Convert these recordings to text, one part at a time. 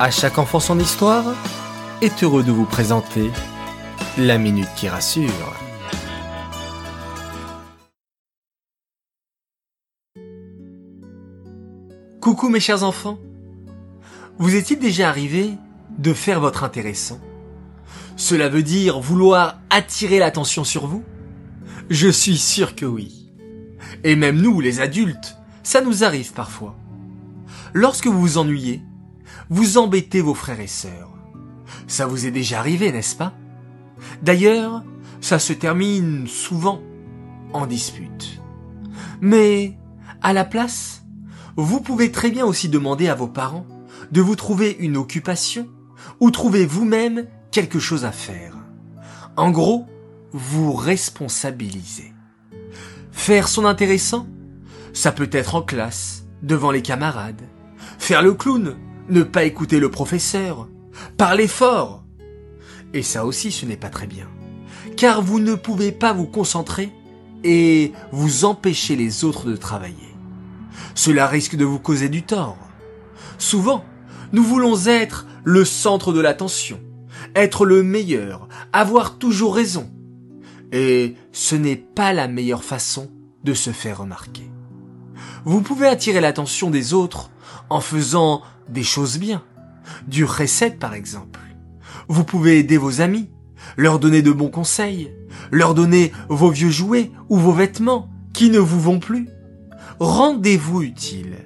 À chaque enfant son histoire est heureux de vous présenter la minute qui rassure. Coucou mes chers enfants. Vous est-il déjà arrivé de faire votre intéressant? Cela veut dire vouloir attirer l'attention sur vous? Je suis sûr que oui. Et même nous, les adultes, ça nous arrive parfois. Lorsque vous vous ennuyez, vous embêtez vos frères et sœurs. Ça vous est déjà arrivé, n'est-ce pas? D'ailleurs, ça se termine souvent en dispute. Mais, à la place, vous pouvez très bien aussi demander à vos parents de vous trouver une occupation ou trouver vous-même quelque chose à faire. En gros, vous responsabilisez. Faire son intéressant, ça peut être en classe, devant les camarades. Faire le clown, ne pas écouter le professeur, parler fort. Et ça aussi ce n'est pas très bien, car vous ne pouvez pas vous concentrer et vous empêcher les autres de travailler. Cela risque de vous causer du tort. Souvent, nous voulons être le centre de l'attention, être le meilleur, avoir toujours raison. Et ce n'est pas la meilleure façon de se faire remarquer. Vous pouvez attirer l'attention des autres en faisant des choses bien. Du recette par exemple. Vous pouvez aider vos amis, leur donner de bons conseils, leur donner vos vieux jouets ou vos vêtements qui ne vous vont plus. Rendez-vous utile.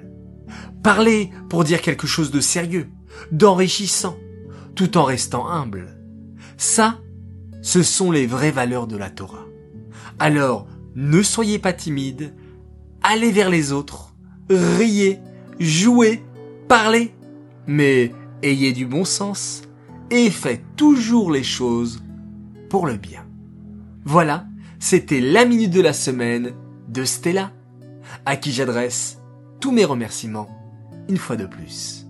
Parlez pour dire quelque chose de sérieux, d'enrichissant, tout en restant humble. Ça, ce sont les vraies valeurs de la Torah. Alors, ne soyez pas timide, allez vers les autres, riez, jouez, parlez, mais ayez du bon sens et faites toujours les choses pour le bien. Voilà, c'était la minute de la semaine de Stella, à qui j'adresse tous mes remerciements une fois de plus.